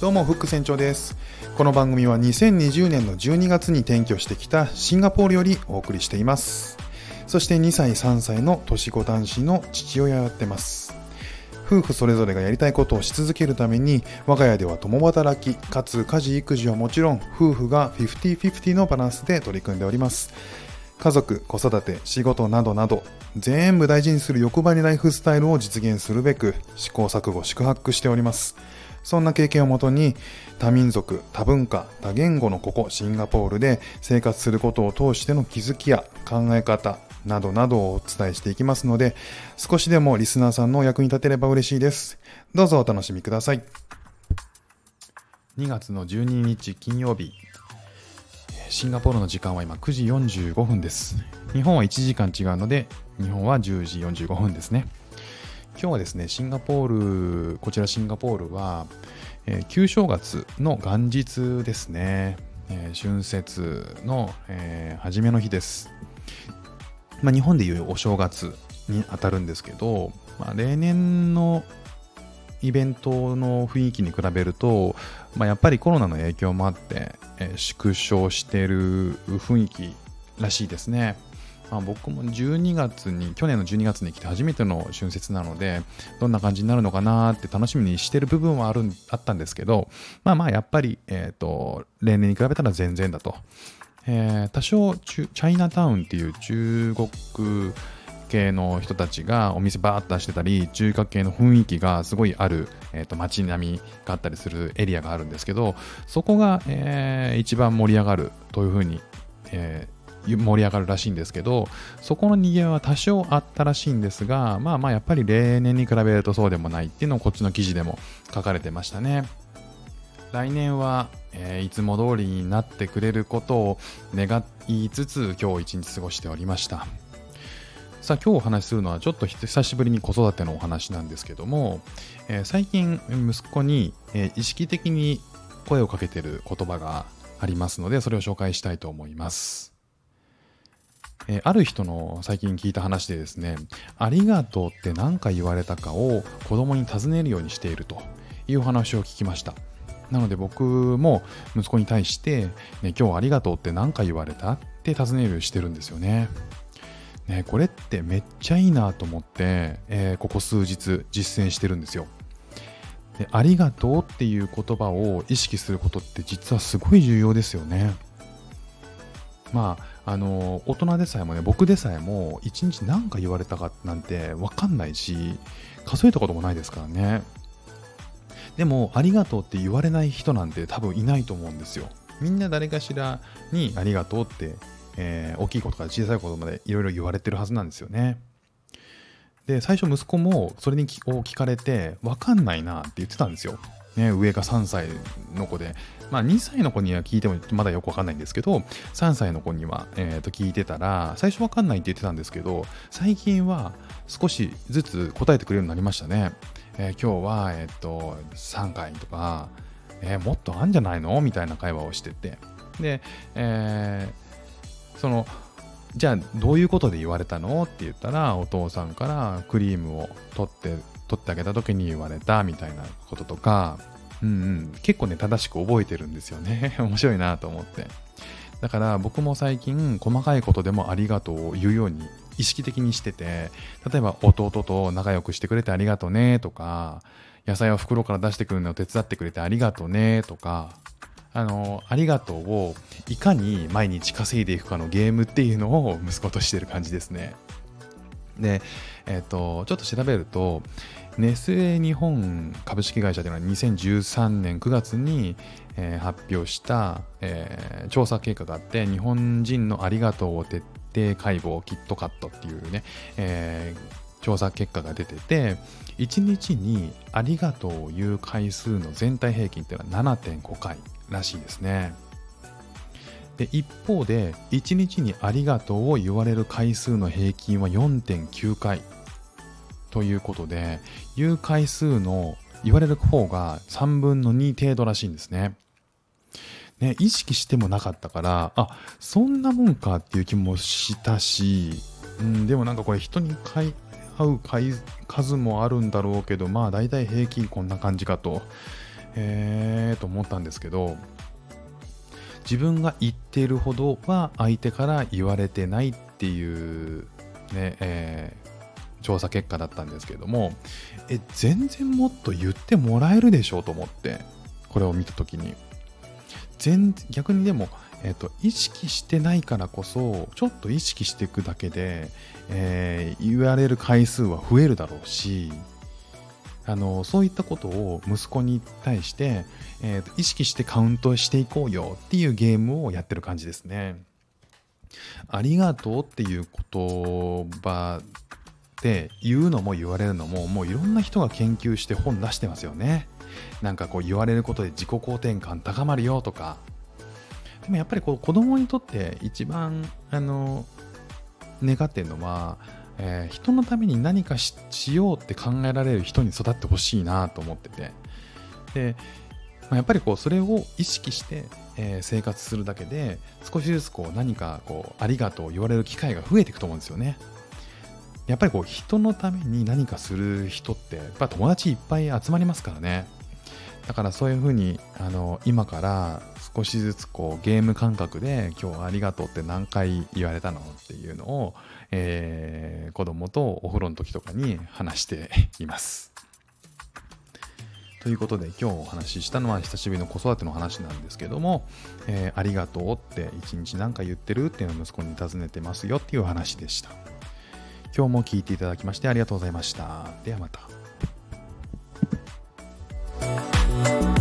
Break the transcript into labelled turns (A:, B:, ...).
A: どうも、フック船長です。この番組は2020年の12月に転居してきたシンガポールよりお送りしています。そして2歳、3歳の年子男子の父親をやってます。夫婦それぞれがやりたいことをし続けるために、我が家では共働き、かつ家事育児はもちろん、夫婦が50-50のバランスで取り組んでおります。家族、子育て、仕事などなど、全部大事にする欲張りライフスタイルを実現するべく、試行錯誤、宿泊しております。そんな経験をもとに、多民族、多文化、多言語のここ、シンガポールで生活することを通しての気づきや考え方などなどをお伝えしていきますので、少しでもリスナーさんのお役に立てれば嬉しいです。どうぞお楽しみください。2月の12日金曜日、シンガポールの時間は今9時45分です。日本は1時間違うので、日本は10時45分ですね。今日はですね、シンガポール、こちらシンガポールは、えー旧正月の元日ですね。えー春節の、えー初めの日です。まあ、日本でいうお正月に当たるんですけど、まあ、例年のイベントの雰囲気に比べると、まあ、やっぱりコロナの影響もあって、えー縮小している雰囲気らしいですね。まあ、僕も12月に、去年の12月に来て初めての春節なので、どんな感じになるのかなって楽しみにしてる部分はあるあったんですけど、まあまあやっぱり、えっ、と、例年に比べたら全然だと。えー多少チャイナタウンっていう中国系の人たちがお店バーッとしてたり中華系の雰囲気がすごいある、えー、と街並みがあったりするエリアがあるんですけどそこが、えー一番盛り上がるというふうに、えー盛り上がるらしいんですけどそこの賑わいは多少あったらしいんですがまあまあやっぱり例年に比べるとそうでもないっていうのをこっちの記事でも書かれてましたね。来年は、えーいつも通りになってくれることを願いつつ今日一日過ごしておりましたさあ今日お話しするのはちょっと久しぶりに子育てのお話なんですけども、えー最近息子に、えー意識的に声をかけてる言葉がありますのでそれを紹介したいと思いますえある人の最近聞いた話でですね、ありがとうって何回言われたかを子供に尋ねるようにしているというお話を聞きました。なので僕も息子に対して、ね、今日ありがとうって何回言われたって尋ねるようにしてるんですよね。ね、これってめっちゃいいなと思って、えーここ数日実践してるんですよ。でありがとうっていう言葉を意識することって実はすごい重要ですよね。まあ、あの、大人でさえもね、僕でさえも、一日何か言われたかなんて分かんないし、数えたこともないですからね。でも、ありがとうって言われない人なんて多分いないと思うんですよ。みんな誰かしらにありがとうって、えー大きいことから小さいことまでいろいろ言われてるはずなんですよね。で、最初息子もそれにを聞かれて、分かんないなって言ってたんですよ。ね、上が3歳の子で、まあ、2歳の子には聞いてもまだよくわかんないんですけど3歳の子には、えーと聞いてたら最初わかんないって言ってたんですけど最近は少しずつ答えてくれるようになりましたね、えー今日は、えー、と3回とか、えーもっとあんじゃないの？みたいな会話をしてて。で、えーそのじゃあどういうことで言われたの？って言ったらお父さんからクリームを取って取ってあげた時に言われたみたいなこととか、うんうん、結構ね正しく覚えてるんですよね。面白いなと思って。だから僕も最近細かいことでもありがとうを言うように意識的にしてて例えば弟と仲良くしてくれてありがとうねとか野菜を袋から出してくるのを手伝ってくれてありがとうねとかあのありがとうをいかに毎日稼いでいくかのゲームっていうのを息子としてる感じですね。で、えっとちょっと調べるとネスレ日本株式会社というのは2013年9月に、えー発表した、えー調査結果があって日本人のありがとうを徹底解剖キットカットっていうね、えー調査結果が出てて1日にありがとうを言う回数の全体平均っていうのは7.5回らしいですね。で一方で1日にありがとうを言われる回数の平均は4.9回ということで言う回数の言われる方が3分の2程度らしいんですね。ね、意識してもなかったから、あ、そんなもんかっていう気もしたし、うん、でもなんかこれ人に買い合う回数もあるんだろうけど、まあ大体平均こんな感じかと。へえと思ったんですけど自分が言っているほどは相手から言われてないっていうね、えー、調査結果だったんですけれどもえ全然もっと言ってもらえるでしょうと思ってこれを見た時に。全逆にでも、えーと、意識してないからこそちょっと意識していくだけで、えー、言われる回数は増えるだろうしあのそういったことを息子に対して、えーと、意識してカウントしていこうよっていうゲームをやってる感じですね。ありがとうっていう言葉で言うのも言われるのももういろんな人が研究して本出してますよね。なんかこう言われることで自己肯定感高まるよとか。でもやっぱりこう子供にとって一番あの願ってるのはえー、人のために何かしようって考えられる人に育ってほしいなと思ってて。で、まあ、やっぱりこうそれを意識して、え、生活するだけで少しずつこう何かこうありがとう言われる機会が増えていくと思うんですよね。やっぱりこう人のために何かする人ってやっぱ友達いっぱい集まりますからね。だからそういうふうにあの今から少しずつこうゲーム感覚で今日はありがとうって何回言われたのっていうのを、えー、子供とお風呂の時とかに話しています。ということで今日お話ししたのは久しぶりの子育ての話なんですけども、えー、ありがとうって一日何か言ってるっていうのを息子に尋ねてますよっていう話でした。今日も聞いていただきましてありがとうございました。ではまた。you